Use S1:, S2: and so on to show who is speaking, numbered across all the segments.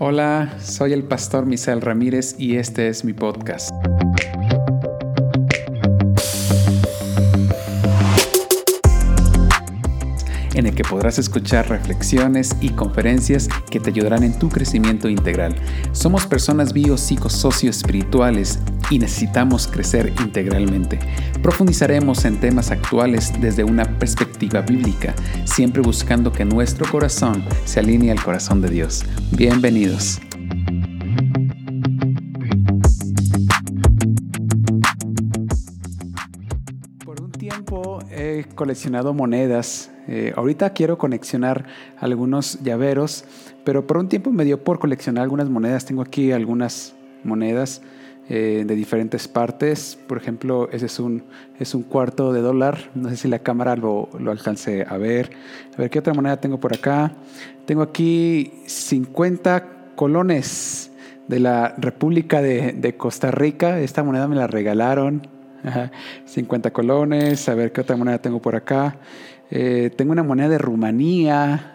S1: Hola, soy el pastor Misael Ramírez y este es mi podcast. en el que podrás escuchar reflexiones y conferencias que te ayudarán en tu crecimiento integral. Somos personas espirituales y necesitamos crecer integralmente. Profundizaremos en temas actuales desde una perspectiva bíblica, siempre buscando que nuestro corazón se alinee al corazón de Dios. Bienvenidos. Por un tiempo he coleccionado monedas eh, ahorita quiero coleccionar algunos llaveros, pero por un tiempo me dio por coleccionar algunas monedas. Tengo aquí algunas monedas eh, de diferentes partes. Por ejemplo, ese es un, es un cuarto de dólar. No sé si la cámara lo, lo alcance a ver. A ver, ¿qué otra moneda tengo por acá? Tengo aquí 50 colones de la República de, Costa Rica. Esta moneda me la regalaron. 50 colones. A ver, ¿qué otra moneda tengo por acá? Eh, tengo una moneda de Rumanía.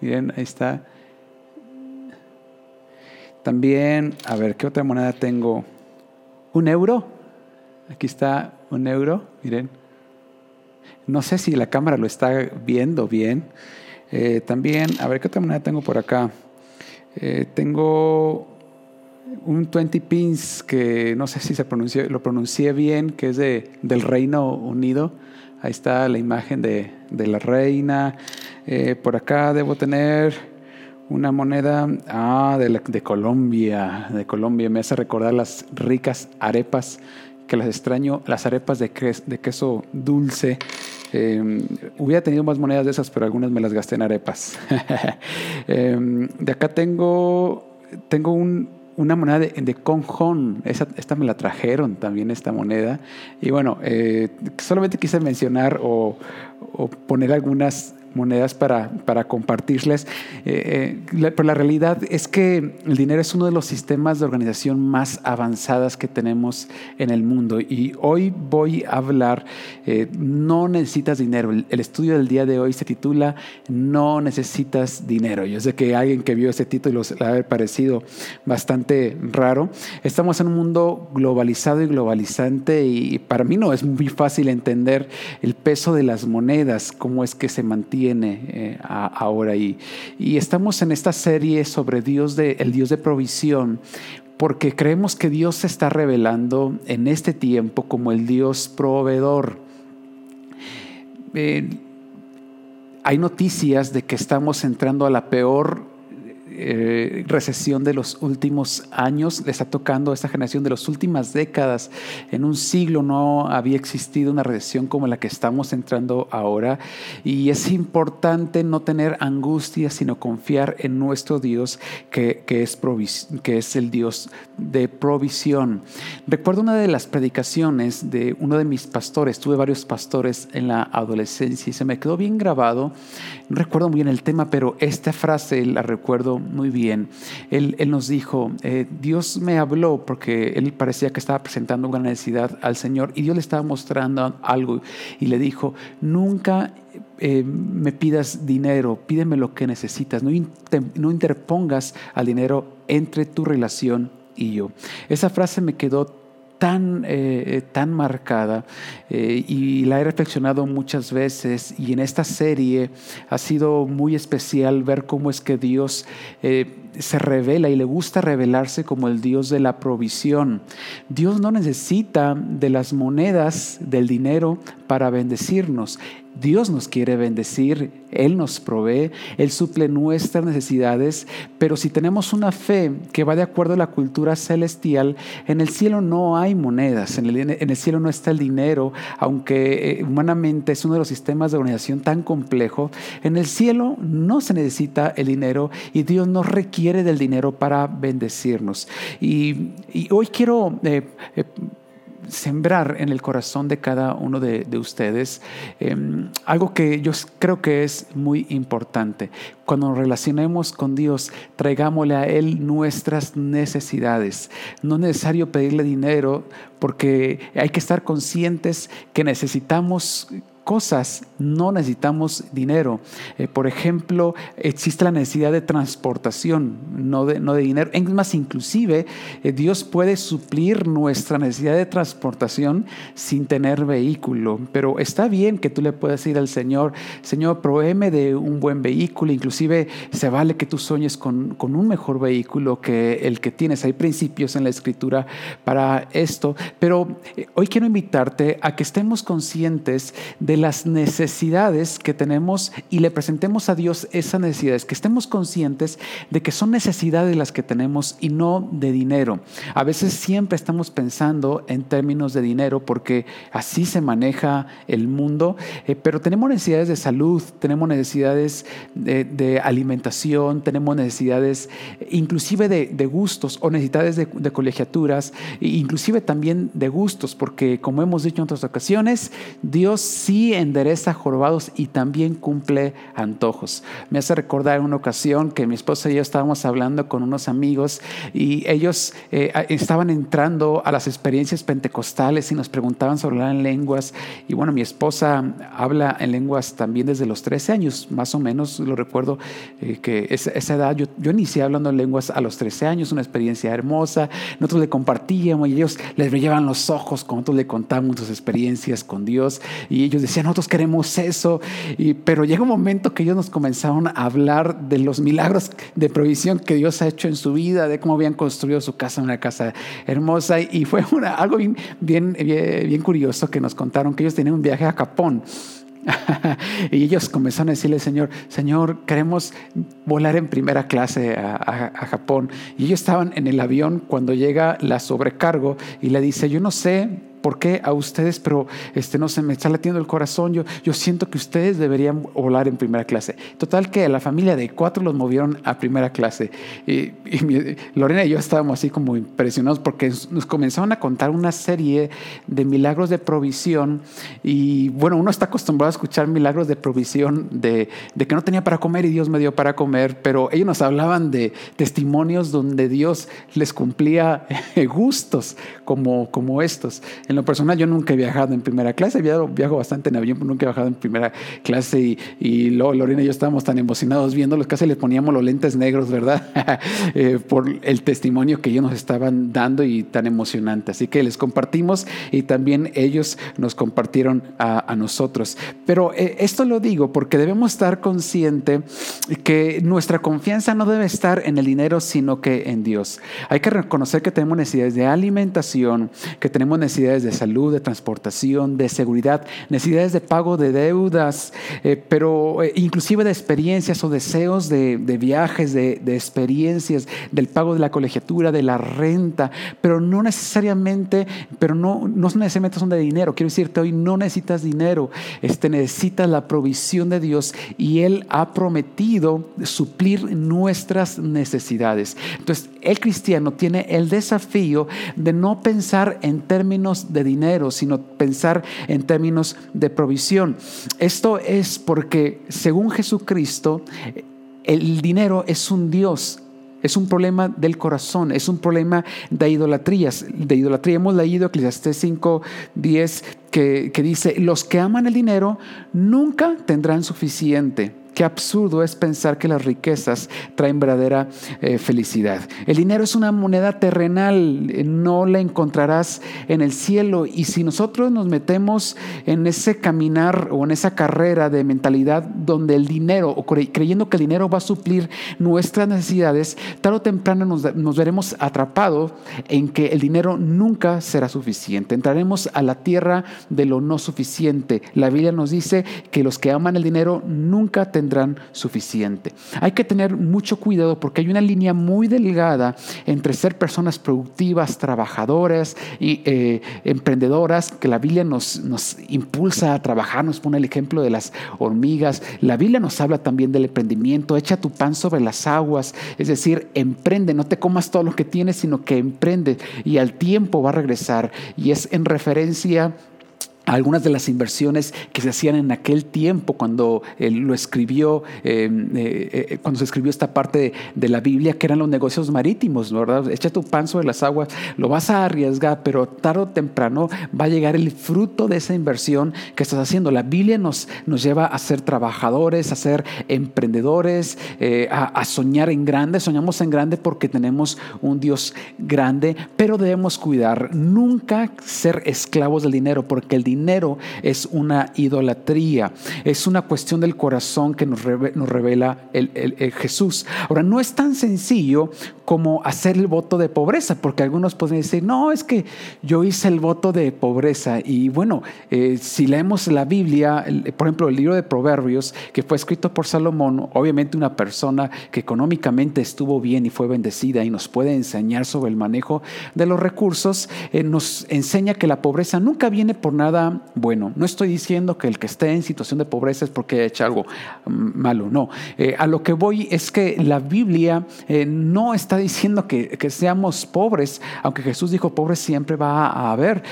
S1: Miren, ahí está. También, a ver, ¿qué otra moneda tengo? Un euro. Aquí está un euro. Miren. No sé si la cámara lo está viendo bien. Eh, también, a ver, ¿qué otra moneda tengo por acá? Eh, tengo un 20 pins que no sé si se pronunció, lo pronuncié bien, que es de, del Reino Unido. Ahí está la imagen de, la reina. Eh, por acá debo tener una moneda ah, de, de, Colombia. De Colombia me hace recordar las ricas arepas que las extraño, las arepas de, de queso dulce. Em, hubiera tenido más monedas de esas, pero algunas me las gasté en arepas. Em, de acá tengo, tengo un, una moneda de, de Conjón, esta me la trajeron también esta moneda. Y bueno, eh, solamente quise mencionar o poner algunas monedas para, para compartirles. Eh, eh, la, pero la realidad es que el dinero es uno de los sistemas de organización más avanzadas que tenemos en el mundo. Y hoy voy a hablar, eh, no necesitas dinero. El, estudio del día de hoy se titula No necesitas dinero. Yo sé que alguien que vio ese título le va a haber parecido bastante raro. Estamos en un mundo globalizado y globalizante y para mí no es muy fácil entender el peso de las monedas, cómo es que se mantiene eh, ahora. Y, y estamos en esta serie sobre Dios el Dios de provisión, porque creemos que Dios se está revelando en este tiempo como el Dios proveedor. Eh, hay noticias de que estamos entrando a la peor eh, recesión de los últimos años, le está tocando a esta generación de las últimas décadas. En un siglo no había existido una recesión como la que estamos entrando ahora y es importante no tener angustia, sino confiar en nuestro Dios que, que, es, que es el Dios de provisión. Recuerdo una de las predicaciones de uno de mis pastores, tuve varios pastores en la adolescencia y se me quedó bien grabado, no recuerdo muy bien el tema, pero esta frase la recuerdo muy bien. Él, nos dijo, eh, Dios me habló porque él parecía que estaba presentando una necesidad al Señor y Dios le estaba mostrando algo y le dijo, nunca eh, me pidas dinero, pídeme lo que necesitas, no, no interpongas al dinero entre tu relación y yo. Esa frase me quedó tan, eh, tan marcada eh, y la he reflexionado muchas veces y en esta serie ha sido muy especial ver cómo es que Dios eh, se revela y le gusta revelarse como el Dios de la provisión. Dios no necesita de las monedas, del dinero para bendecirnos. Dios nos quiere bendecir, Él nos provee, Él suple nuestras necesidades, pero si tenemos una fe que va de acuerdo a la cultura celestial, en el cielo no hay monedas, en el, cielo no está el dinero, aunque eh, humanamente es uno de los sistemas de organización tan complejo, en el cielo no se necesita el dinero y Dios no requiere del dinero para bendecirnos. Y, hoy quiero... Eh, eh, sembrar en el corazón de cada uno de, ustedes em, algo que yo creo que es muy importante. Cuando nos relacionemos con Dios, traigámosle a Él nuestras necesidades. No es necesario pedirle dinero porque hay que estar conscientes que necesitamos cosas no necesitamos dinero. Eh, por ejemplo, existe la necesidad de transportación, no de, no de dinero. Es más, inclusive eh, Dios puede suplir nuestra necesidad de transportación sin tener vehículo. Pero está bien que tú le puedas ir al Señor, Señor, proveeme de un buen vehículo. Inclusive se vale que tú sueñes con, con un mejor vehículo que el que tienes. Hay principios en la escritura para esto. Pero eh, hoy quiero invitarte a que estemos conscientes de las necesidades que tenemos y le presentemos a Dios esas necesidades, que estemos conscientes de que son necesidades las que tenemos y no de dinero. A veces siempre estamos pensando en términos de dinero porque así se maneja el mundo, eh, pero tenemos necesidades de salud, tenemos necesidades de, alimentación, tenemos necesidades inclusive de, gustos o necesidades de, de colegiaturas, e inclusive también de gustos, porque como hemos dicho en otras ocasiones, Dios sí endereza jorobados y también cumple antojos. Me hace recordar una ocasión que mi esposa y yo estábamos hablando con unos amigos y ellos eh, estaban entrando a las experiencias pentecostales y nos preguntaban sobre hablar en lenguas. Y bueno, mi esposa habla en lenguas también desde los 13 años, más o menos, lo recuerdo eh, que esa, esa edad, yo, yo inicié hablando en lenguas a los 13 años, una experiencia hermosa. Nosotros le compartíamos y ellos les brillaban los ojos cuando nosotros le contamos nuestras experiencias con Dios y ellos decían, nosotros queremos eso, y, pero llega un momento que ellos nos comenzaron a hablar de los milagros de provisión que Dios ha hecho en su vida, de cómo habían construido su casa, una casa hermosa, y fue una, algo bien, bien, bien, curioso que nos contaron, que ellos tenían un viaje a Japón. y ellos comenzaron a decirle, Señor, Señor, queremos volar en primera clase a, a, Japón. Y ellos estaban en el avión cuando llega la sobrecargo y le dice, yo no sé por qué a ustedes, pero este, no se me está latiendo el corazón. Yo, yo siento que ustedes deberían volar en primera clase. Total que la familia de cuatro los movieron a primera clase. Y, Lorena y yo estábamos así como impresionados porque nos comenzaron a contar una serie de milagros de provisión. Y bueno, uno está acostumbrado a escuchar milagros de provisión de, que no tenía para comer y Dios me dio para comer, pero ellos nos hablaban de testimonios donde Dios les cumplía gustos como, como estos. Lo personal, yo nunca he viajado en primera clase, viajo, viajo bastante en avión, pero nunca he viajado en primera clase. Y, y Lorena y yo estábamos tan emocionados viéndolos, casi le poníamos los lentes negros, ¿verdad? Eh, por el testimonio que ellos nos estaban dando y tan emocionante. Así que les compartimos y también ellos nos compartieron a, nosotros. Pero eh, esto lo digo porque debemos estar conscientes que nuestra confianza no debe estar en el dinero, sino que en Dios. Hay que reconocer que tenemos necesidades de alimentación, que tenemos necesidades de salud, de transportación, de seguridad, necesidades de pago de deudas, eh, pero eh, inclusive de experiencias o deseos de, viajes, de, experiencias, del pago de la colegiatura, de la renta, pero no necesariamente, pero no, no necesariamente son de dinero. Quiero decirte hoy, no necesitas dinero, este, necesitas la provisión de Dios y Él ha prometido suplir nuestras necesidades. Entonces, el cristiano tiene el desafío de no pensar en términos de dinero, sino pensar en términos de provisión. Esto es porque, según Jesucristo, el dinero es un Dios es un problema del corazón, es un problema de idolatrías. De idolatría hemos leído Eclesiastés 5, 10, que, que dice, los que aman el dinero nunca tendrán suficiente Qué absurdo es pensar que las riquezas traen verdadera eh, felicidad. El dinero es una moneda terrenal, eh, no la encontrarás en el cielo. Y si nosotros nos metemos en ese caminar o en esa carrera de mentalidad donde el dinero, o creyendo que el dinero va a suplir nuestras necesidades, tarde o temprano nos, nos veremos atrapados en que el dinero nunca será suficiente. Entraremos a la tierra de lo no suficiente. La Biblia nos dice que los que aman el dinero nunca tendrán tendrán suficiente. Hay que tener mucho cuidado porque hay una línea muy delgada entre ser personas productivas, trabajadoras y eh, emprendedoras, que la Biblia nos, nos impulsa a trabajar, nos pone el ejemplo de las hormigas. La Biblia nos habla también del emprendimiento, echa tu pan sobre las aguas, es decir, emprende, no te comas todo lo que tienes, sino que emprende y al tiempo va a regresar. Y es en referencia algunas de las inversiones que se hacían en aquel tiempo cuando él lo escribió, eh, eh, eh, cuando se escribió esta parte de, la Biblia, que eran los negocios marítimos, ¿verdad? Echa tu pan sobre las aguas, lo vas a arriesgar, pero tarde o temprano va a llegar el fruto de esa inversión que estás haciendo. La Biblia nos, nos lleva a ser trabajadores, a ser emprendedores, a, a soñar en grande. Soñamos en grande porque tenemos un Dios grande, pero debemos cuidar, nunca ser esclavos del dinero, porque el dinero dinero es una idolatría, es una cuestión del corazón que nos, revela el, Jesús. Ahora, no es tan sencillo como hacer el voto de pobreza, porque algunos pueden decir, no, es que yo hice el voto de pobreza. Y bueno, eh, si leemos la Biblia, por ejemplo, el libro de Proverbios, que fue escrito por Salomón, obviamente una persona que económicamente estuvo bien y fue bendecida y nos puede enseñar sobre el manejo de los recursos, eh, nos enseña que la pobreza nunca viene por nada bueno. No estoy diciendo que el que esté en situación de pobreza es porque ha hecho algo mm, malo, no. Eh, a lo que voy es que la Biblia no está diciendo que, seamos pobres, aunque Jesús dijo pobres siempre va a haber.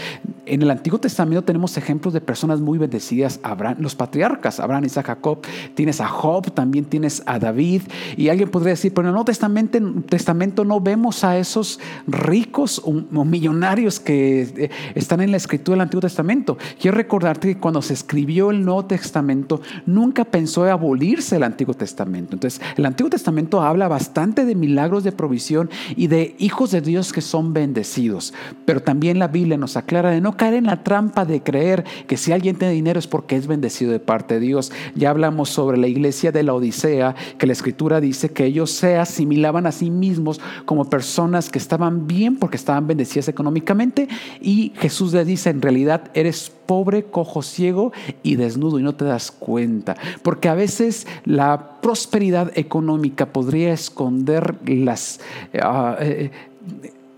S1: En el Antiguo Testamento tenemos ejemplos de personas muy bendecidas, Abraham, los patriarcas, Abraham, Isaac, Jacob, tienes a Job, también tienes a David, y alguien podría decir, pero en el Nuevo Testamento, Testamento no vemos a esos ricos o, millonarios que eh, están en la escritura del Antiguo Testamento. Quiero recordarte que cuando se escribió el Nuevo Testamento, nunca pensó en abolirse el Antiguo Testamento. Entonces, el Antiguo Testamento habla bastante de milagros de provisión y de hijos de Dios que son bendecidos. Pero también la Biblia nos aclara de no caer en la trampa de creer que si alguien tiene dinero es porque es bendecido de parte de Dios. Ya hablamos sobre la iglesia de la Odisea, que la escritura dice que ellos se asimilaban a sí mismos como personas que estaban bien porque estaban bendecidas económicamente y Jesús les dice, en realidad eres pobre, cojo, ciego y desnudo y no te das cuenta. Porque a veces la prosperidad económica podría esconder las... Ah, eh,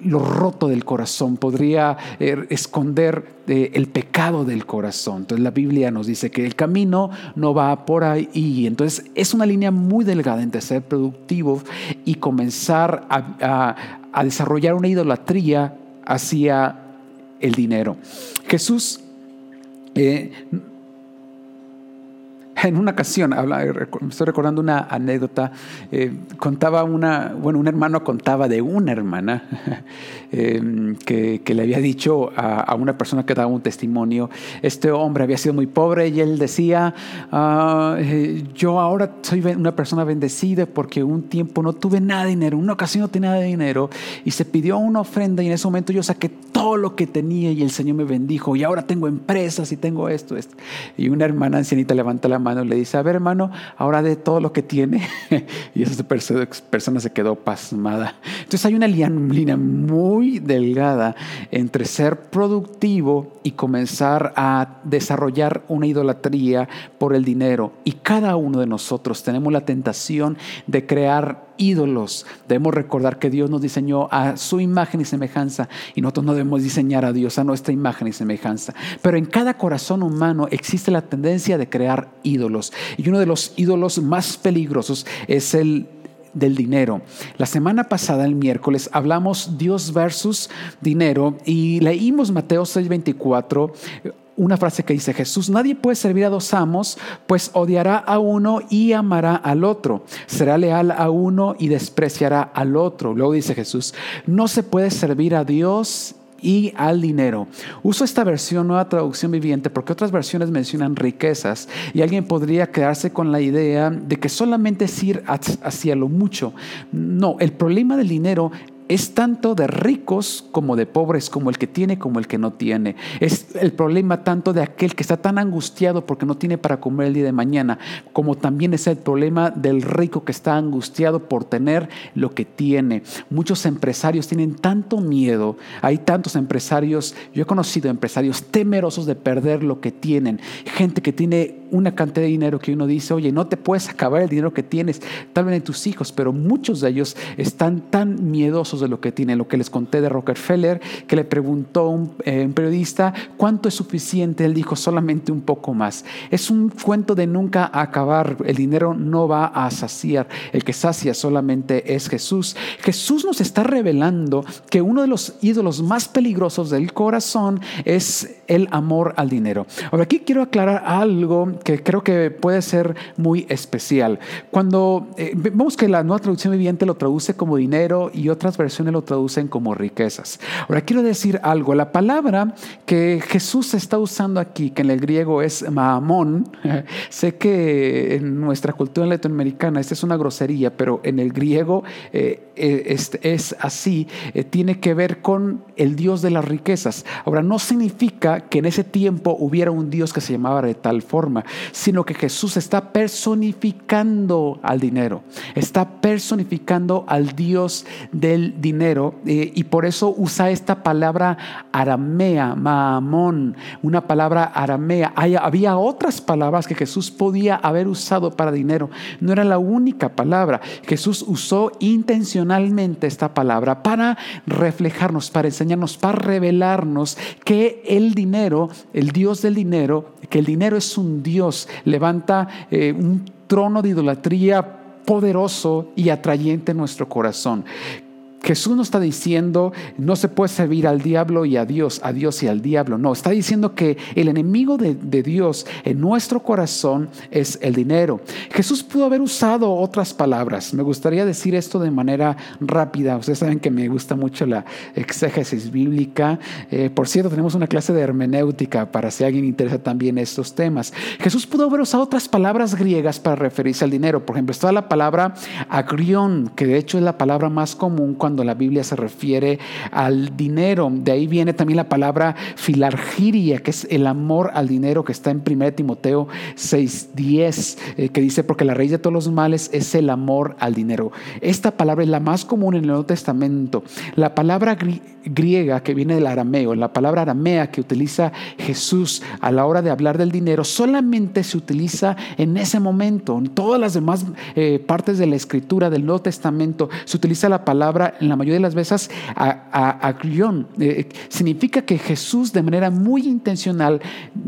S1: lo roto del corazón, podría eh, esconder eh, el pecado del corazón. Entonces la Biblia nos dice que el camino no va por ahí. Entonces es una línea muy delgada entre ser productivo y comenzar a desarrollar una idolatría hacia el dinero. Jesús eh, en una ocasión, estoy recordando una anécdota, eh, contaba una, bueno, un hermano contaba de una hermana em, que, le había dicho a, una persona que daba un testimonio, este hombre había sido muy pobre y él decía, ah, eh, yo ahora soy una persona bendecida porque un tiempo no tuve nada de dinero, una ocasión no tenía nada de dinero y se pidió una ofrenda y en ese momento yo saqué todo lo que tenía y el Señor me bendijo y ahora tengo empresas y tengo esto, esto. Y una hermana ancianita levanta la mano y le dice, a ver hermano, ahora de todo lo que tiene. y esa persona se quedó pasmada. Entonces hay una línea muy delgada entre ser productivo y comenzar a desarrollar una idolatría por el dinero. Y cada uno de nosotros tenemos la tentación de crear ídolos. Debemos recordar que Dios nos diseñó a su imagen y semejanza y nosotros no debemos diseñar a Dios a nuestra imagen y semejanza. Pero en cada corazón humano existe la tendencia de crear ídolos y uno de los ídolos más peligrosos es el del dinero. La semana pasada, el miércoles, hablamos Dios versus dinero y leímos Mateo 6:24 una frase que dice Jesús, nadie puede servir a dos amos, pues odiará a uno y amará al otro, será leal a uno y despreciará al otro. Luego dice Jesús, no se puede servir a Dios y al dinero. Uso esta versión, nueva traducción viviente, porque otras versiones mencionan riquezas y alguien podría quedarse con la idea de que solamente es ir hacia lo mucho. No, el problema del dinero es tanto de ricos como de pobres, como el que tiene como el que no tiene. Es el problema tanto de aquel que está tan angustiado porque no tiene para comer el día de mañana, como también es el problema del rico que está angustiado por tener lo que tiene. Muchos empresarios tienen tanto miedo, hay tantos empresarios, yo he conocido empresarios temerosos de perder lo que tienen, gente que tiene una cantidad de dinero que uno dice, oye, no te puedes acabar el dinero que tienes, tal vez en tus hijos, pero muchos de ellos están tan miedosos de lo que tienen. Lo que les conté de Rockefeller, que le preguntó un, eh, un periodista, ¿cuánto es suficiente? Él dijo, solamente un poco más. Es un cuento de nunca acabar. El dinero no va a saciar. El que sacia solamente es Jesús. Jesús nos está revelando que uno de los ídolos más peligrosos del corazón es el amor al dinero. Ahora aquí quiero aclarar algo que creo que puede ser muy especial. Cuando eh, vemos que la nueva traducción viviente lo traduce como dinero y otras versiones lo traducen como riquezas. Ahora quiero decir algo. La palabra que Jesús está usando aquí, que en el griego es maamón, sé que en nuestra cultura latinoamericana esta es una grosería, pero en el griego eh, eh, es, es, así, tiene que ver con el Dios de las riquezas. Ahora no significa que en ese tiempo hubiera un Dios que se llamaba de tal forma, sino que Jesús está personificando al dinero, está personificando al Dios del dinero eh, y por eso usa esta palabra aramea, maamón, una palabra aramea. había otras palabras que Jesús podía haber usado para dinero, no era la única palabra. Jesús usó intencionalmente esta palabra para reflejarnos, para enseñarnos, para revelarnos que el dinero, el Dios del dinero, que el dinero es un Dios, levanta eh, un trono de idolatría poderoso y atrayente en nuestro corazón. Jesús no está diciendo no se puede servir al diablo y a Dios, a Dios y al diablo. No, está diciendo que el enemigo de, Dios en nuestro corazón es el dinero. Jesús pudo haber usado otras palabras. Me gustaría decir esto de manera rápida. Ustedes saben que me gusta mucho la exégesis bíblica. Eh, por cierto, tenemos una clase de hermenéutica para si alguien interesa también estos temas. Jesús pudo haber usado otras palabras griegas para referirse al dinero. Por ejemplo, está la palabra agrión, que de hecho es la palabra más común cuando la Biblia se refiere al dinero. De ahí viene también la palabra filargiria, que es el amor al dinero que está en 1 Timoteo 6:10, eh, que dice, porque la raíz de todos los males es el amor al dinero. Esta palabra es la más común en el Nuevo Testamento. La palabra griega que viene del arameo, la palabra aramea que utiliza Jesús a la hora de hablar del dinero, solamente se utiliza en ese momento. En todas las demás eh, partes de la escritura del Nuevo Testamento se utiliza la palabra en la mayoría de las veces a, a, eh, significa que Jesús de manera muy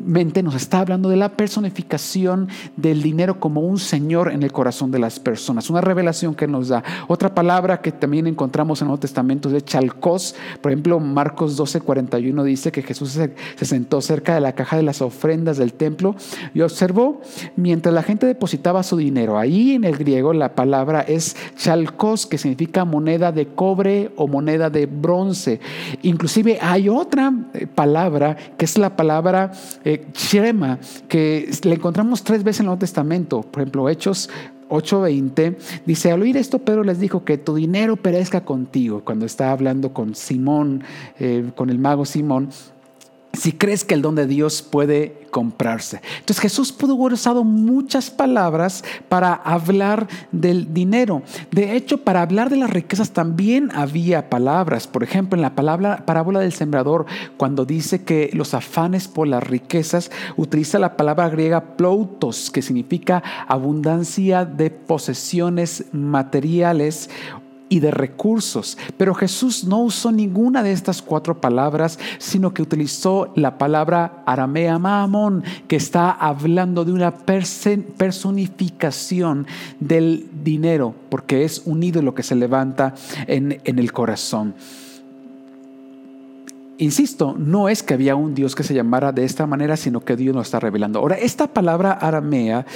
S1: intencionalmente nos está hablando de la personificación del dinero como un Señor en el corazón de las personas. Una revelación que nos da. Otra palabra que también encontramos en el Nuevo Testamento es de chalcos. Por ejemplo, Marcos 12, 41 dice que Jesús se, se sentó cerca de la caja de las ofrendas del templo y observó mientras la gente depositaba su dinero. Ahí en el griego la palabra es chalcos, que significa moneda de cobre o moneda de bronce. Inclusive hay otra eh, palabra que es la palabra eh, que la encontramos tres veces en el Nuevo Testamento. Por ejemplo, Hechos 8:20 dice, al oír esto Pedro les dijo que tu dinero perezca contigo, cuando está hablando con Simón, eh, con el mago Simón, si crees que el don de Dios puede comprarse. Entonces Jesús pudo haber usado muchas palabras para hablar del dinero. De hecho, para hablar de las riquezas también había palabras. Por ejemplo, en la palabra, parábola del sembrador, cuando dice que los afanes por las riquezas, utiliza la palabra griega ploutos, que significa abundancia de posesiones materiales y de recursos. Pero Jesús no usó ninguna de estas cuatro palabras, sino que utilizó la palabra aramea maamón, que está hablando de una personificación del dinero, porque es un ídolo que se levanta en, en el corazón. Insisto, no es que había un Dios que se llamara de esta manera, sino que Dios nos está revelando. Ahora, esta palabra aramea,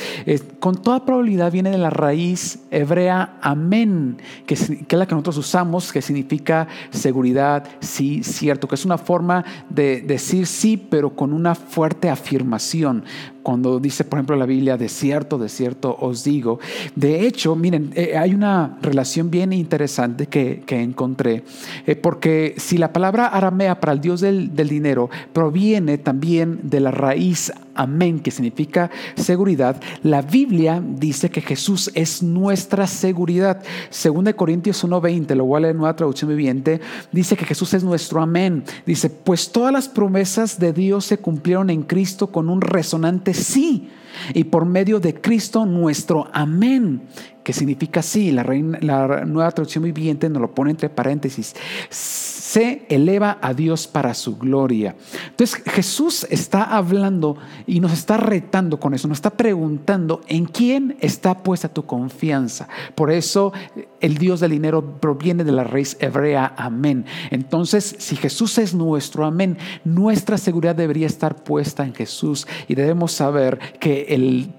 S1: con toda probabilidad viene de la raíz hebrea amén, que, es la que nosotros usamos, que significa seguridad, sí, cierto, que es una forma de decir sí, pero con una fuerte afirmación cuando dice, por ejemplo, la Biblia, de cierto, de cierto os digo. De hecho, miren, eh, hay una relación bien interesante que, encontré, eh, porque si la palabra aramea para el Dios del, del, dinero proviene también de la raíz amén, que significa seguridad, la Biblia dice que Jesús es nuestra seguridad. Según de Corintios 1:20, lo leer en nueva traducción viviente, dice que Jesús es nuestro amén. Dice, pues todas las promesas de Dios se cumplieron en Cristo con un resonante sí y por medio de Cristo nuestro amén, que significa sí, la, la nueva traducción viviente nos lo pone entre paréntesis, se eleva a Dios para su gloria. Entonces Jesús está hablando y nos está retando con eso, nos está preguntando en quién está puesta tu confianza. Por eso el Dios del dinero proviene de la raíz hebrea, amén. Entonces, si Jesús es nuestro amén, nuestra seguridad debería estar puesta en Jesús y debemos saber que el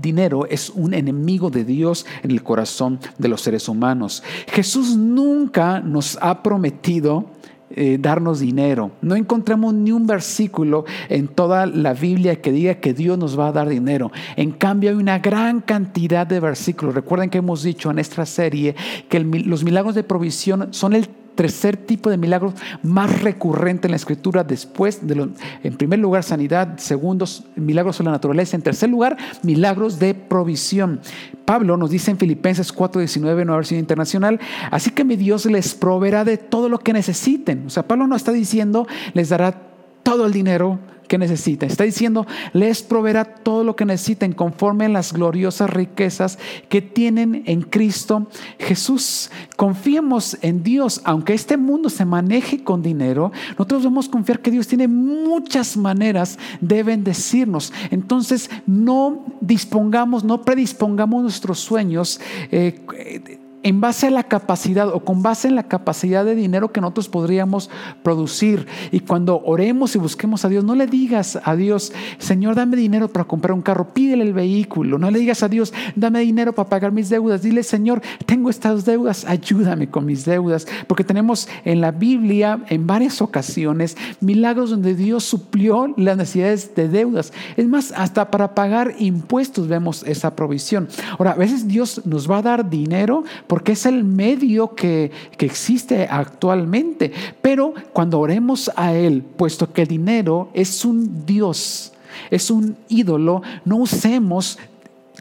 S1: dinero es un enemigo de Dios en el corazón de los seres humanos. Jesús nunca nos ha prometido eh, darnos dinero. No encontramos ni un versículo en toda la Biblia que diga que Dios nos va a dar dinero. En cambio, hay una gran cantidad de versículos. Recuerden que hemos dicho en esta serie que los milagros de provisión son el tercer tipo de milagros más recurrente en la escritura después de lo, en primer lugar sanidad, segundo milagros de la naturaleza, en tercer lugar milagros de provisión. Pablo nos dice en Filipenses 4:19, nueva versión internacional, así que mi Dios les proveerá de todo lo que necesiten. O sea, Pablo no está diciendo les dará todo el dinero que necesiten. Está diciendo, les proveerá todo lo que necesiten conforme a las gloriosas riquezas que tienen en Cristo Jesús. Confiemos en Dios, aunque este mundo se maneje con dinero, nosotros debemos confiar que Dios tiene muchas maneras de bendecirnos. Entonces, no dispongamos, no predispongamos nuestros sueños. Eh, en base a la capacidad o con base en la capacidad de dinero que nosotros podríamos producir. Y cuando oremos y busquemos a Dios, no le digas a Dios, Señor, dame dinero para comprar un carro, pídele el vehículo. No le digas a Dios, dame dinero para pagar mis deudas. Dile, Señor, tengo estas deudas, ayúdame con mis deudas. Porque tenemos en la Biblia, en varias ocasiones, milagros donde Dios suplió las necesidades de deudas. Es más, hasta para pagar impuestos vemos esa provisión. Ahora, a veces Dios nos va a dar dinero porque es el medio que, existe actualmente. Pero cuando oremos a Él, puesto que el dinero es un Dios, es un ídolo, no usemos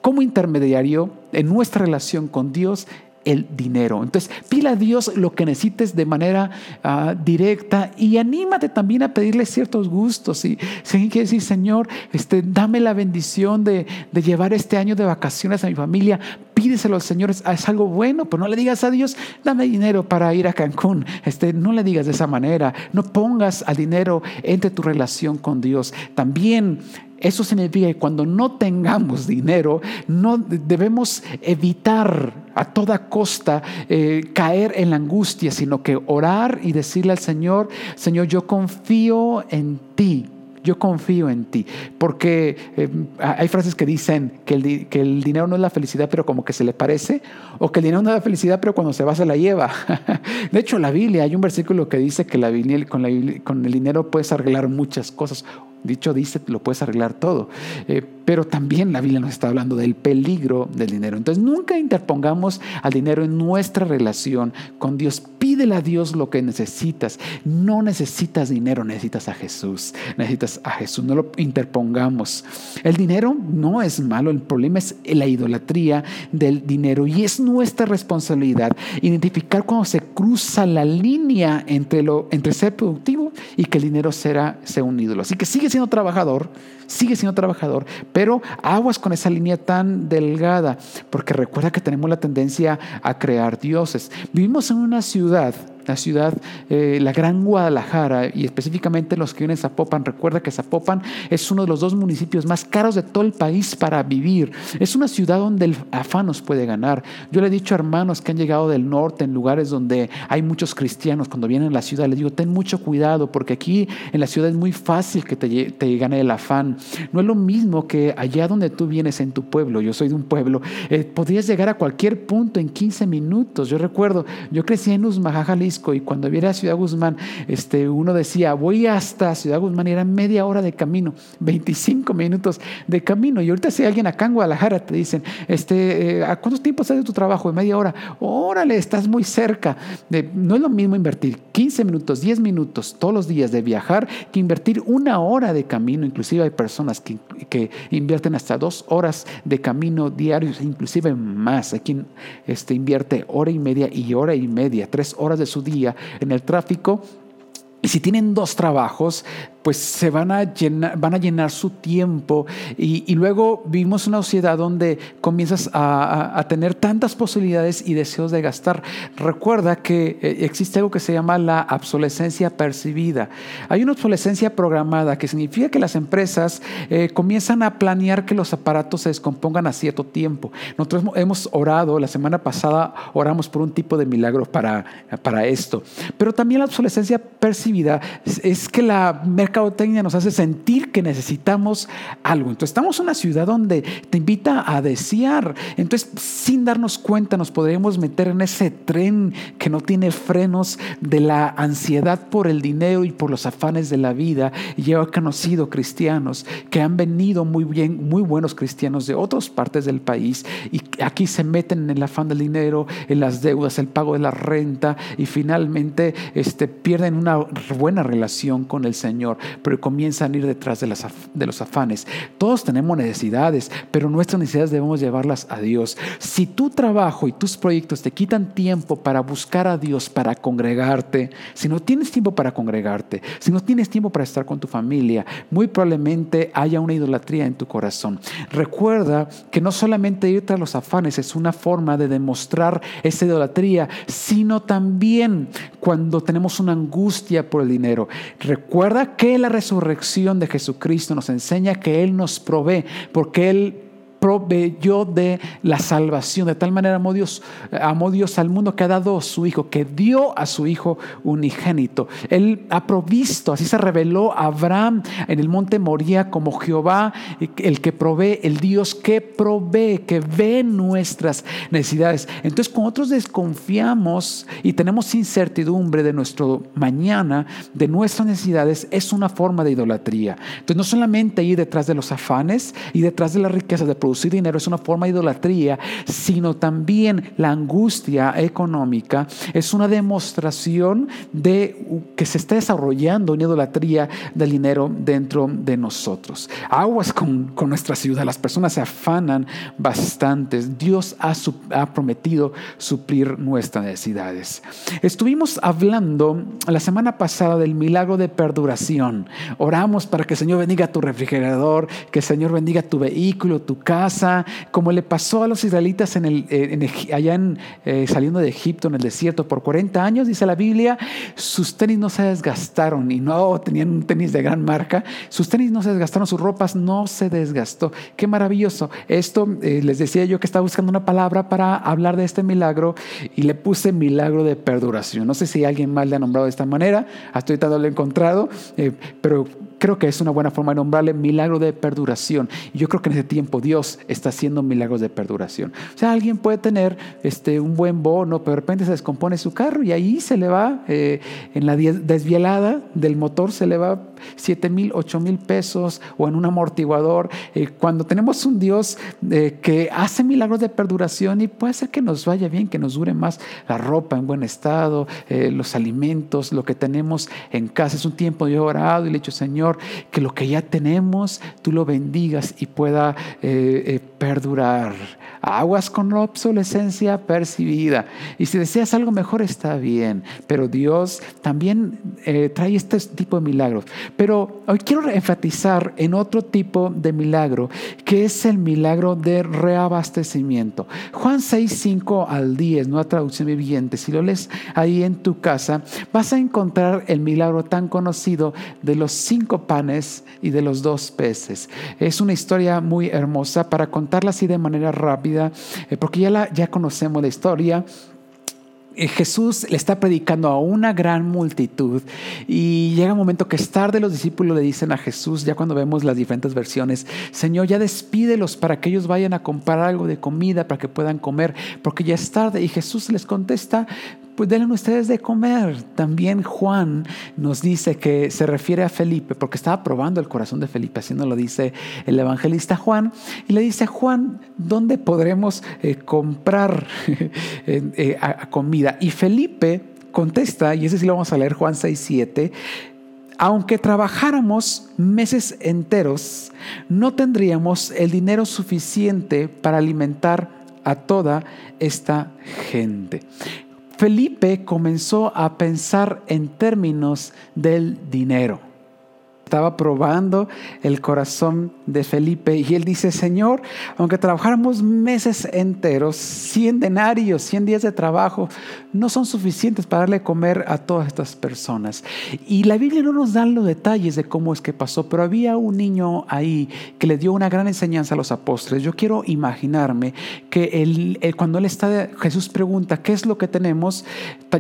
S1: como intermediario en nuestra relación con Dios el dinero. Entonces, pila a Dios lo que necesites de manera ah, directa y anímate también a pedirle ciertos gustos. Y si decir, Señor, este, dame la bendición de, llevar este año de vacaciones a mi familia, pídeselo al Señor, es, algo bueno, pero no le digas a Dios, dame dinero para ir a Cancún. Este, no le digas de esa manera, no pongas al dinero entre tu relación con Dios. También eso significa que cuando no tengamos dinero, no debemos evitar a toda costa eh, caer en la angustia, sino que orar y decirle al Señor, Señor, yo confío en ti. Yo confío en ti, porque eh, hay frases que dicen que el, dinero no es la felicidad, pero como que se le parece, o que el dinero no es la felicidad, pero cuando se va se la lleva. De hecho, la Biblia hay un versículo que dice que con el dinero puedes arreglar muchas cosas, Dicho dice, lo puedes arreglar todo. Eh, pero también la Biblia nos está hablando del peligro del dinero. Entonces nunca interpongamos al dinero en nuestra relación con Dios. Pídele a Dios lo que necesitas. No necesitas dinero, necesitas a Jesús. Necesitas a Jesús. No lo interpongamos. El dinero no es malo. El problema es la idolatría del dinero. Y es nuestra responsabilidad identificar cuando se cruza la línea entre, lo, entre ser productivo y que el dinero será, sea un ídolo. Así que sigue siendo trabajador, sigue siendo trabajador, pero aguas con esa línea tan delgada, porque recuerda que tenemos la tendencia a crear dioses. Vivimos en una ciudad la ciudad, eh, la gran Guadalajara y específicamente los que viven en Zapopan. Recuerda que Zapopan es uno de los dos municipios más caros de todo el país para vivir. Es una ciudad donde el afán nos puede ganar. Yo le he dicho a hermanos que han llegado del norte en lugares donde hay muchos cristianos, cuando vienen a la ciudad, les digo, ten mucho cuidado porque aquí en la ciudad es muy fácil que te, te gane el afán. No es lo mismo que allá donde tú vienes en tu pueblo. Yo soy de un pueblo. Eh, podrías llegar a cualquier punto en 15 minutos. Yo recuerdo, yo crecí en Usmaja, Y cuando viera a Ciudad Guzmán, este, uno decía, voy hasta Ciudad Guzmán y era media hora de camino, 25 minutos de camino. Y ahorita si alguien acá en Guadalajara te dicen, este, eh, ¿a cuánto tiempo estás de tu trabajo? media hora. Órale, estás muy cerca. no es lo mismo invertir 15 minutos, 10 minutos todos los días de viajar que invertir una hora de camino. Inclusive hay personas que, que invierten hasta dos horas de camino diarios, inclusive más. Hay quien este, invierte hora y media y hora y media, tres horas de su día en el tráfico. Y si tienen dos trabajos, pues se van a llenar, van a llenar su tiempo y, luego vivimos una sociedad donde comienzas a, tener tantas posibilidades y deseos de gastar. Recuerda que eh, existe algo que se llama la obsolescencia percibida. Hay una obsolescencia programada que significa que las empresas eh, comienzan a planear que los aparatos se descompongan a cierto tiempo. Nosotros hemos orado, la semana pasada oramos por un tipo de milagro para, para esto. Pero también la obsolescencia percibida es, es que la mercadotecnia nos hace sentir que necesitamos algo. Entonces estamos en una ciudad donde te invita a desear. Entonces sin darnos cuenta nos podríamos meter en ese tren que no tiene frenos de la ansiedad por el dinero y por los afanes de la vida. Y yo he conocido cristianos que han venido muy bien, muy buenos cristianos de otras partes del país y aquí se meten en el afán del dinero, en las deudas, el pago de la renta y finalmente este, pierden una buena relación con el Señor pero comienzan a ir detrás de, las, de los afanes. Todos tenemos necesidades, pero nuestras necesidades debemos llevarlas a Dios. Si tu trabajo y tus proyectos te quitan tiempo para buscar a Dios, para congregarte, si no tienes tiempo para congregarte, si no tienes tiempo para estar con tu familia, muy probablemente haya una idolatría en tu corazón. Recuerda que no solamente ir tras los afanes es una forma de demostrar esa idolatría, sino también cuando tenemos una angustia por el dinero. Recuerda que la resurrección de Jesucristo nos enseña que Él nos provee, porque Él proveyó de la salvación. De tal manera amó Dios, amó Dios al mundo que ha dado su Hijo, que dio a su Hijo unigénito. Él ha provisto, así se reveló a Abraham en el monte Moría como Jehová, el que provee, el Dios que provee, que ve nuestras necesidades. Entonces, cuando nosotros desconfiamos y tenemos incertidumbre de nuestro mañana, de nuestras necesidades, es una forma de idolatría. Entonces, no solamente ir detrás de los afanes y detrás de la riqueza de producir dinero es una forma de idolatría, sino también la angustia económica es una demostración de que se está desarrollando una idolatría del dinero dentro de nosotros. Aguas con, con nuestra ciudad, las personas se afanan bastante. Dios ha, ha prometido suplir nuestras necesidades. Estuvimos hablando la semana pasada del milagro de perduración. Oramos para que el Señor bendiga tu refrigerador, que el Señor bendiga tu vehículo, tu casa como le pasó a los israelitas en el, eh, allá en, eh, saliendo de Egipto en el desierto por 40 años, dice la Biblia, sus tenis no se desgastaron y no tenían un tenis de gran marca, sus tenis no se desgastaron, sus ropas no se desgastó. Qué maravilloso. Esto eh, les decía yo que estaba buscando una palabra para hablar de este milagro y le puse milagro de perduración. No sé si alguien más le ha nombrado de esta manera, hasta ahorita no lo he encontrado, pero creo que es una buena forma de nombrarle milagro de perduración. Y yo creo que en ese tiempo Dios está haciendo milagros de perduración. O sea, alguien puede tener este, un buen bono, pero de repente se descompone su carro y ahí se le va, eh, en la desvielada del motor se le va 7 mil, 8 mil pesos o en un amortiguador. Eh, cuando tenemos un Dios eh, que hace milagros de perduración y puede hacer que nos vaya bien, que nos dure más la ropa en buen estado, los alimentos, lo que tenemos en casa. Es un tiempo de orado y le he dicho, Señor, que lo que ya tenemos, tú lo bendigas y pueda eh, eh, perdurar. Aguas con la obsolescencia percibida. Y si deseas algo mejor, está bien. Pero Dios también eh, trae este tipo de milagros. Pero hoy quiero enfatizar en otro tipo de milagro, que es el milagro de reabastecimiento. Juan 6, 5 al 10, nueva traducción viviente. Si lo lees ahí en tu casa, vas a encontrar el milagro tan conocido de los cinco panes y de los dos peces. Es una historia muy hermosa para contarla así de manera rápida, eh, porque ya, ya conocemos la historia. Eh, Jesús le está predicando a una gran multitud y llega un momento que es tarde, los discípulos le dicen a Jesús, ya cuando vemos las diferentes versiones, Señor, ya despídelos para que ellos vayan a comprar algo de comida para que puedan comer, porque ya es tarde. Y Jesús les contesta, pues denle ustedes de comer. También Juan nos dice que se refiere a Felipe, porque estaba probando el corazón de Felipe, así nos lo dice el evangelista Juan, y le dice, Juan, ¿dónde podremos eh, comprar eh, comida? Y Felipe contesta, y ese sí lo vamos a leer, Juan 6, 7, aunque trabajáramos meses enteros, no tendríamos el dinero suficiente para alimentar a toda esta gente. Felipe comenzó a pensar en términos del dinero. Estaba probando el corazón de Felipe y él dice, Señor, aunque trabajáramos meses enteros, 100 denarios, 100 días de trabajo, no son suficientes para darle comer a todas estas personas. Y la Biblia no nos da los detalles de cómo es que pasó, pero había un niño ahí que le dio una gran enseñanza a los apóstoles. Yo quiero imaginarme que cuando él está, Jesús pregunta, ¿qué es lo que tenemos?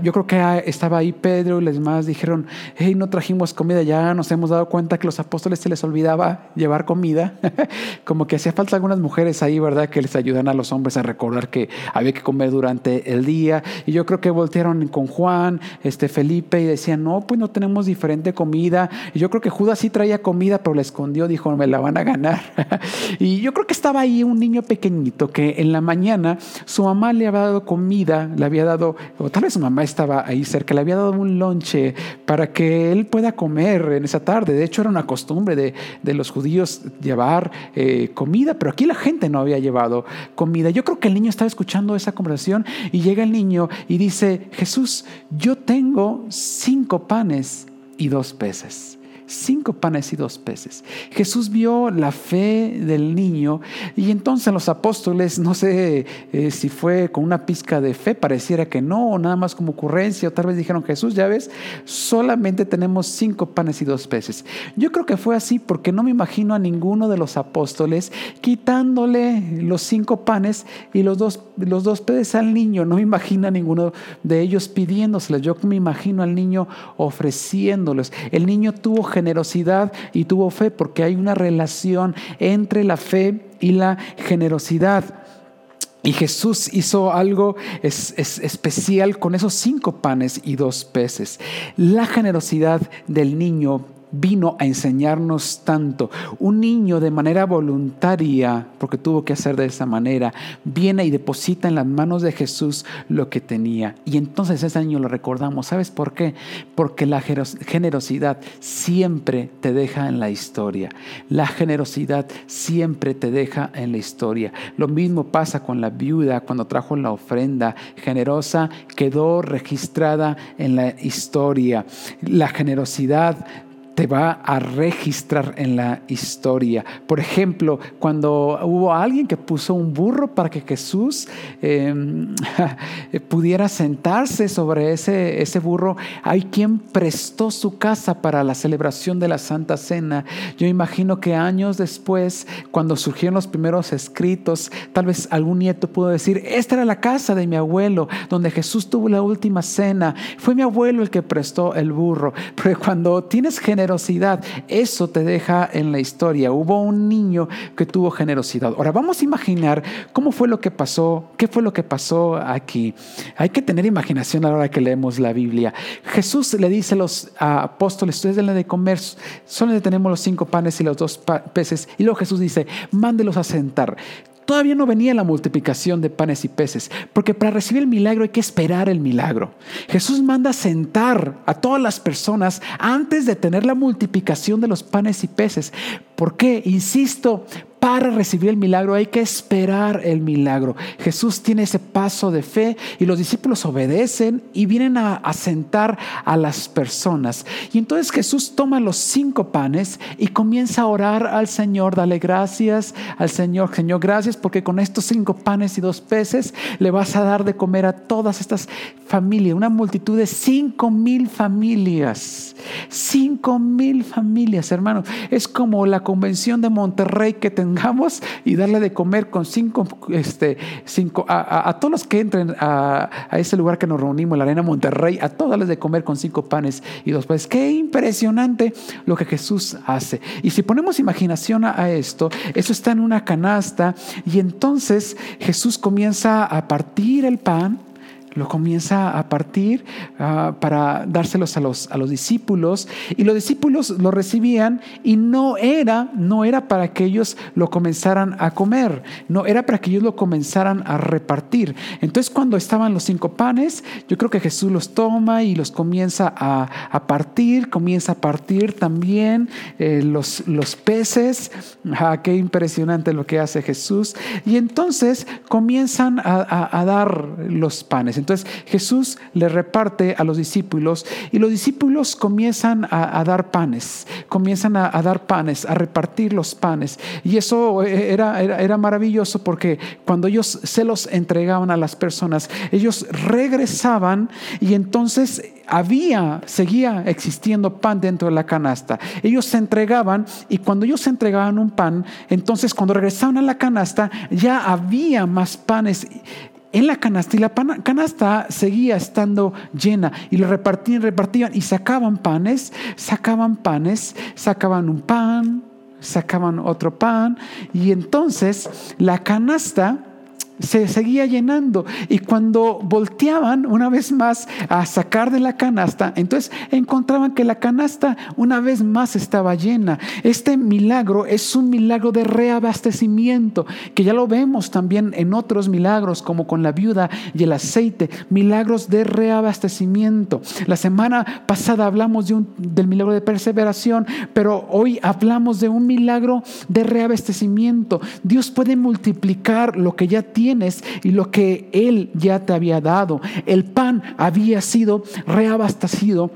S1: Yo creo que estaba ahí Pedro y los demás dijeron, hey, no trajimos comida, ya nos hemos dado cuenta que los apóstoles se les olvidaba llevar comida, como que hacía falta algunas mujeres ahí, ¿verdad? Que les ayudan a los hombres a recordar que había que comer durante el día. Y yo creo que voltearon con Juan, este Felipe y decían, no, pues no tenemos diferente comida. Y yo creo que Judas sí traía comida, pero la escondió, dijo, me la van a ganar. y yo creo que estaba ahí un niño pequeñito que en la mañana su mamá le había dado comida, le había dado, o tal vez su mamá estaba ahí cerca, le había dado un lonche para que él pueda comer en esa tarde. De hecho, era una costumbre de, los judíos llevar eh, comida, pero aquí la gente no había llevado comida. Yo creo que el niño estaba escuchando esa conversación y llega el niño y dice, Jesús, yo tengo cinco panes y dos peces cinco panes y dos peces. Jesús vio la fe del niño y entonces los apóstoles, no sé eh, si fue con una pizca de fe, pareciera que no, o nada más como ocurrencia, o tal vez dijeron, Jesús, ya ves, solamente tenemos cinco panes y dos peces. Yo creo que fue así porque no me imagino a ninguno de los apóstoles quitándole los cinco panes y los dos, los dos peces al niño. No me imagino a ninguno de ellos pidiéndoseles. Yo me imagino al niño ofreciéndoles. El niño tuvo generosidad y tuvo fe, porque hay una relación entre la fe y la generosidad. Y Jesús hizo algo especial con esos cinco panes y dos peces. La generosidad del niño vino a enseñarnos tanto. Un niño de manera voluntaria, porque tuvo que hacer de esa manera, viene y deposita en las manos de Jesús lo que tenía. Y entonces ese niño lo recordamos. ¿Sabes por qué? Porque la generosidad siempre te deja en la historia. La generosidad siempre te deja en la historia. Lo mismo pasa con la viuda cuando trajo la ofrenda generosa, quedó registrada en la historia. La generosidad te va a registrar en la historia. Por ejemplo, cuando hubo alguien que puso un burro para que Jesús em, pudiera sentarse sobre ese, ese burro, hay quien prestó su casa para la celebración de la Santa Cena. Yo imagino que años después, cuando surgieron los primeros escritos, tal vez algún nieto pudo decir, esta era la casa de mi abuelo, donde Jesús tuvo la última cena. Fue mi abuelo el que prestó el burro. Pero cuando tienes generosidad, generosidad. Eso te deja en la historia. Hubo un niño que tuvo generosidad. Ahora vamos a imaginar cómo fue lo que pasó, qué fue lo que pasó aquí. Hay que tener imaginación a la hora que leemos la Biblia. Jesús le dice a los apóstoles, ustedes denle de comer, solo tenemos los cinco panes y los dos peces. Y luego Jesús dice, mándelos a sentar. Todavía no venía la multiplicación de panes y peces, porque para recibir el milagro hay que esperar el milagro. Jesús manda sentar a todas las personas antes de tener la multiplicación de los panes y peces. ¿Por qué? Insisto, para recibir el milagro hay que esperar el milagro. Jesús tiene ese paso de fe y los discípulos obedecen y vienen a, sentar a las personas. Y entonces Jesús toma los cinco panes y comienza a orar al Señor, dale gracias al Señor. Señor, gracias porque con estos cinco panes y dos peces le vas a dar de comer a todas estas familias, una multitud de cinco mil familias. Cinco mil familias, hermanos. Es como la convención de Monterrey que te y darle de comer con cinco, este, cinco a, todos los que entren a, ese lugar que nos reunimos, la Arena Monterrey, a todos les de comer con cinco panes y dos peces. Qué impresionante lo que Jesús hace. Y si ponemos imaginación a esto, eso está en una canasta y entonces Jesús comienza a partir el pan lo comienza a partir ah, para dárselos a los, a los discípulos y los discípulos lo recibían y no era, no era para que ellos lo comenzaran a comer, no era para que ellos lo comenzaran a repartir. Entonces cuando estaban los cinco panes, yo creo que Jesús los toma y los comienza a, a partir, comienza a partir también eh, los, los peces. Ah, qué impresionante lo que hace Jesús. Y entonces comienzan a, dar los panes. Entonces Jesús le reparte a los discípulos y los discípulos comienzan a, dar panes, comienzan a, dar panes, a repartir los panes. Y eso era, era, era maravilloso porque cuando ellos se los entregaban a las personas, ellos regresaban y entonces había, seguía existiendo pan dentro de la canasta. Ellos se entregaban y cuando ellos se entregaban un pan, entonces cuando regresaban a la canasta ya había más panes en la canasta y la canasta seguía estando llena y lo repartían, repartían y sacaban panes, sacaban panes, sacaban un pan, sacaban otro pan y entonces la canasta se seguía llenando. Y cuando volteaban una vez más a sacar de la canasta, entonces encontraban que la canasta una vez más estaba llena. Este milagro es un milagro de reabastecimiento, que ya lo vemos también en otros milagros, como con la viuda y el aceite, milagros de reabastecimiento. La semana pasada hablamos de un, del milagro de perseveración, pero hoy hablamos de un milagro de reabastecimiento. Dios puede multiplicar lo que ya tiene y lo que Él ya te había dado. El pan había sido reabastecido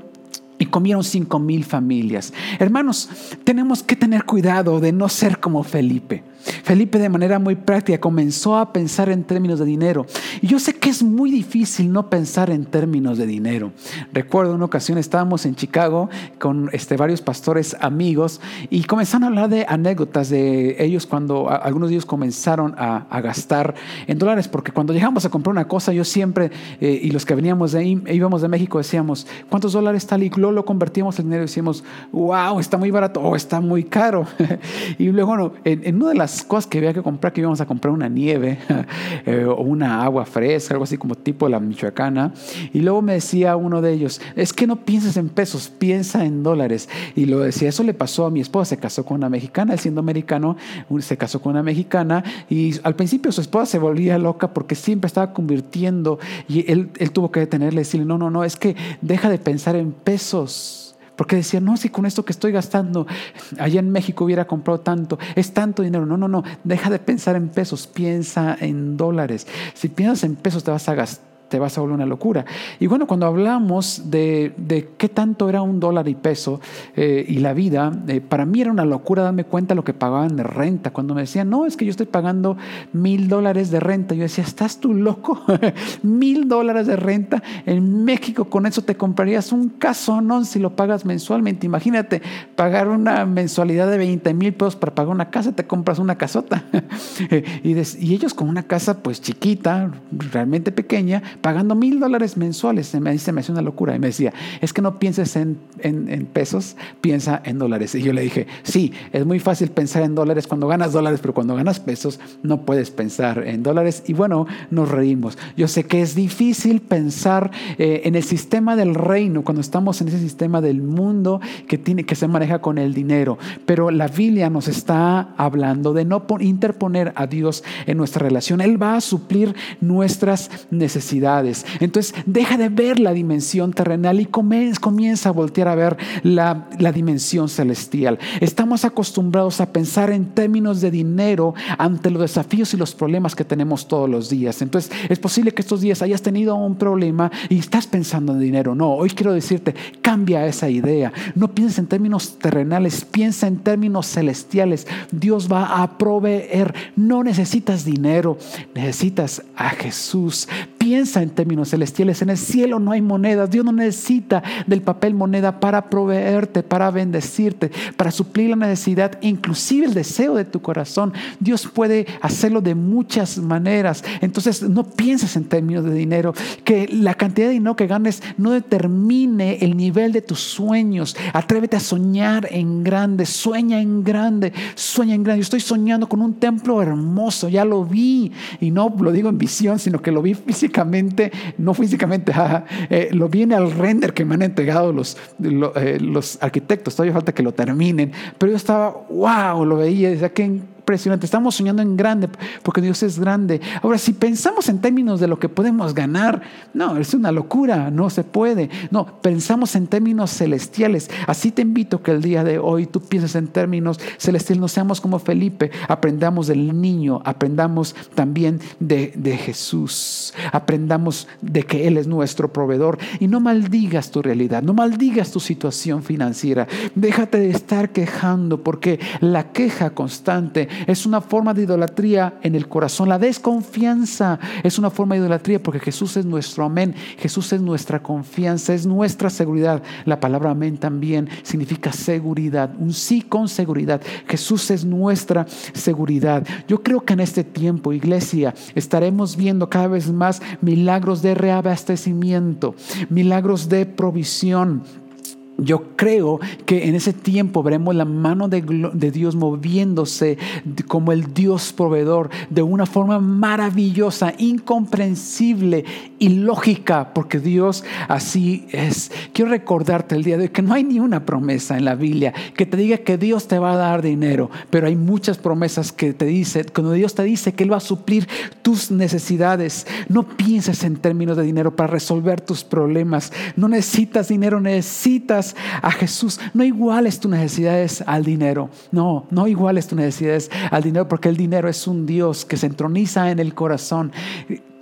S1: y comieron cinco mil familias. Hermanos, tenemos que tener cuidado de no ser como Felipe. Felipe de manera muy práctica comenzó a pensar en términos de dinero. Y yo sé que es muy difícil no pensar en términos de dinero. Recuerdo una ocasión estábamos en Chicago con este, varios pastores amigos y comenzaron a hablar de anécdotas de ellos cuando algunos de ellos comenzaron a, gastar en dólares. Porque cuando llegamos a comprar una cosa, yo siempre, eh, y los que veníamos de ahí, íbamos de México, decíamos, ¿cuántos dólares tal? Y luego lo convertíamos en dinero y decíamos, wow, está muy barato o está muy caro. y luego, bueno, en, en una de las cosas que había que comprar, que íbamos a comprar una nieve eh, o una agua fresca, algo así como tipo la michoacana. Y luego me decía uno de ellos, es que no pienses en pesos, piensa en dólares. Y lo decía, eso le pasó a mi esposa, se casó con una mexicana, él siendo americano, se casó con una mexicana y al principio su esposa se volvía loca porque siempre estaba convirtiendo y él, él tuvo que detenerle y decirle, no, no, no, es que deja de pensar en pesos porque decía, no, si con esto que estoy gastando allá en México hubiera comprado tanto, es tanto dinero. No, no, no, deja de pensar en pesos, piensa en dólares. Si piensas en pesos te vas a gastar te vas a volver una locura. Y bueno, cuando hablamos de, de qué tanto era un dólar y peso eh, y la vida, eh, para mí era una locura darme cuenta lo que pagaban de renta. Cuando me decían, no, es que yo estoy pagando mil dólares de renta, yo decía, ¿estás tú loco? mil dólares de renta. En México con eso te comprarías un casonón si lo pagas mensualmente. Imagínate pagar una mensualidad de 20 mil pesos para pagar una casa, te compras una casota. y, y ellos con una casa pues chiquita, realmente pequeña, pagando mil dólares mensuales. Se me, hacía una locura. Y me decía, es que no pienses en, en, pesos, piensa en dólares. Y yo le dije, sí, es muy fácil pensar en dólares cuando ganas dólares, pero cuando ganas pesos no puedes pensar en dólares. Y bueno, nos reímos. Yo sé que es difícil pensar eh, en el sistema del reino cuando estamos en ese sistema del mundo que, tiene, que se maneja con el dinero. Pero la Biblia nos está hablando de no interponer a Dios en nuestra relación. Él va a suplir nuestras necesidades. Entonces deja de ver la dimensión terrenal y comienza a voltear a ver la, la dimensión celestial. Estamos acostumbrados a pensar en términos de dinero ante los desafíos y los problemas que tenemos todos los días. Entonces es posible que estos días hayas tenido un problema y estás pensando en dinero. No, hoy quiero decirte, cambia esa idea. No pienses en términos terrenales, piensa en términos celestiales. Dios va a proveer. No necesitas dinero, necesitas a Jesús. Piensa en términos celestiales. En el cielo no hay monedas. Dios no necesita del papel moneda para proveerte, para bendecirte, para suplir la necesidad, inclusive el deseo de tu corazón. Dios puede hacerlo de muchas maneras. Entonces no pienses en términos de dinero. Que la cantidad de dinero que ganes no determine el nivel de tus sueños. Atrévete a soñar en grande. Sueña en grande. Sueña en grande. Yo estoy soñando con un templo hermoso. Ya lo vi. Y no lo digo en visión, sino que lo vi físicamente no físicamente, eh, lo viene al render que me han entregado los, eh, los arquitectos, todavía falta que lo terminen, pero yo estaba, wow, lo veía, decía, que impresionante. Estamos soñando en grande porque Dios es grande. Ahora, si pensamos en términos de lo que podemos ganar, no, es una locura, no se puede. No, pensamos en términos celestiales. Así te invito que el día de hoy tú pienses en términos celestiales, no seamos como Felipe, aprendamos del niño, aprendamos también de, de Jesús, aprendamos de que Él es nuestro proveedor y no maldigas tu realidad, no maldigas tu situación financiera. Déjate de estar quejando porque la queja constante es una forma de idolatría en el corazón. La desconfianza es una forma de idolatría porque Jesús es nuestro amén. Jesús es nuestra confianza, es nuestra seguridad. La palabra amén también significa seguridad, un sí con seguridad. Jesús es nuestra seguridad. Yo creo que en este tiempo, iglesia, estaremos viendo cada vez más milagros de reabastecimiento, milagros de provisión yo creo que en ese tiempo veremos la mano de, Dios moviéndose como el Dios proveedor de una forma maravillosa, incomprensible y lógica, porque Dios así es. Quiero recordarte el día de hoy que no hay ni una promesa en la Biblia que te diga que Dios te va a dar dinero, pero hay muchas promesas que te dice, cuando Dios te dice que Él va a suplir tus necesidades, no pienses en términos de dinero para resolver tus problemas. No necesitas dinero, necesitas a Jesús, no iguales tus necesidades al dinero. No, no iguales tus necesidades al dinero porque el dinero es un Dios que se entroniza en el corazón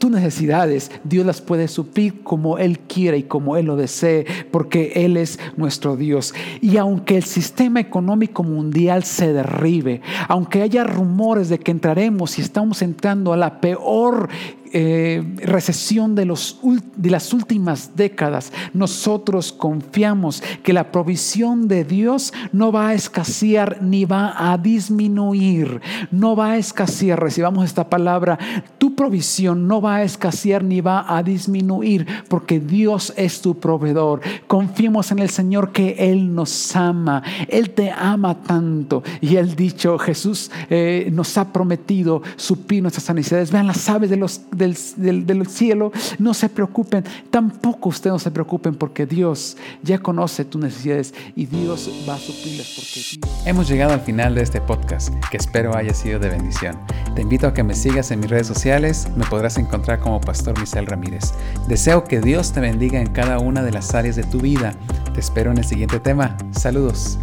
S1: tus necesidades, Dios las puede suplir como Él quiere y como Él lo desee, porque Él es nuestro Dios. Y aunque el sistema económico mundial se derribe, aunque haya rumores de que entraremos y estamos entrando a la peor eh, recesión de, los, de las últimas décadas, nosotros confiamos que la provisión de Dios no va a escasear ni va a disminuir, no va a escasear, recibamos esta palabra, tu provisión no va a escasear ni va a disminuir, porque Dios es tu proveedor. Confiemos en el Señor que Él nos ama, Él te ama tanto. Y el dicho, Jesús eh, nos ha prometido suplir nuestras necesidades. Vean las aves de los del, cielo, no se preocupen, tampoco ustedes no se preocupen porque Dios ya conoce tus necesidades y Dios va a suplirlas porque
S2: Hemos llegado al final de este podcast, que espero haya sido de bendición. Te invito a que me sigas en mis redes sociales, me podrás encontrar como Pastor Misael Ramírez. Deseo que Dios te bendiga en cada una de las áreas de tu vida. Te espero en el siguiente tema. Saludos.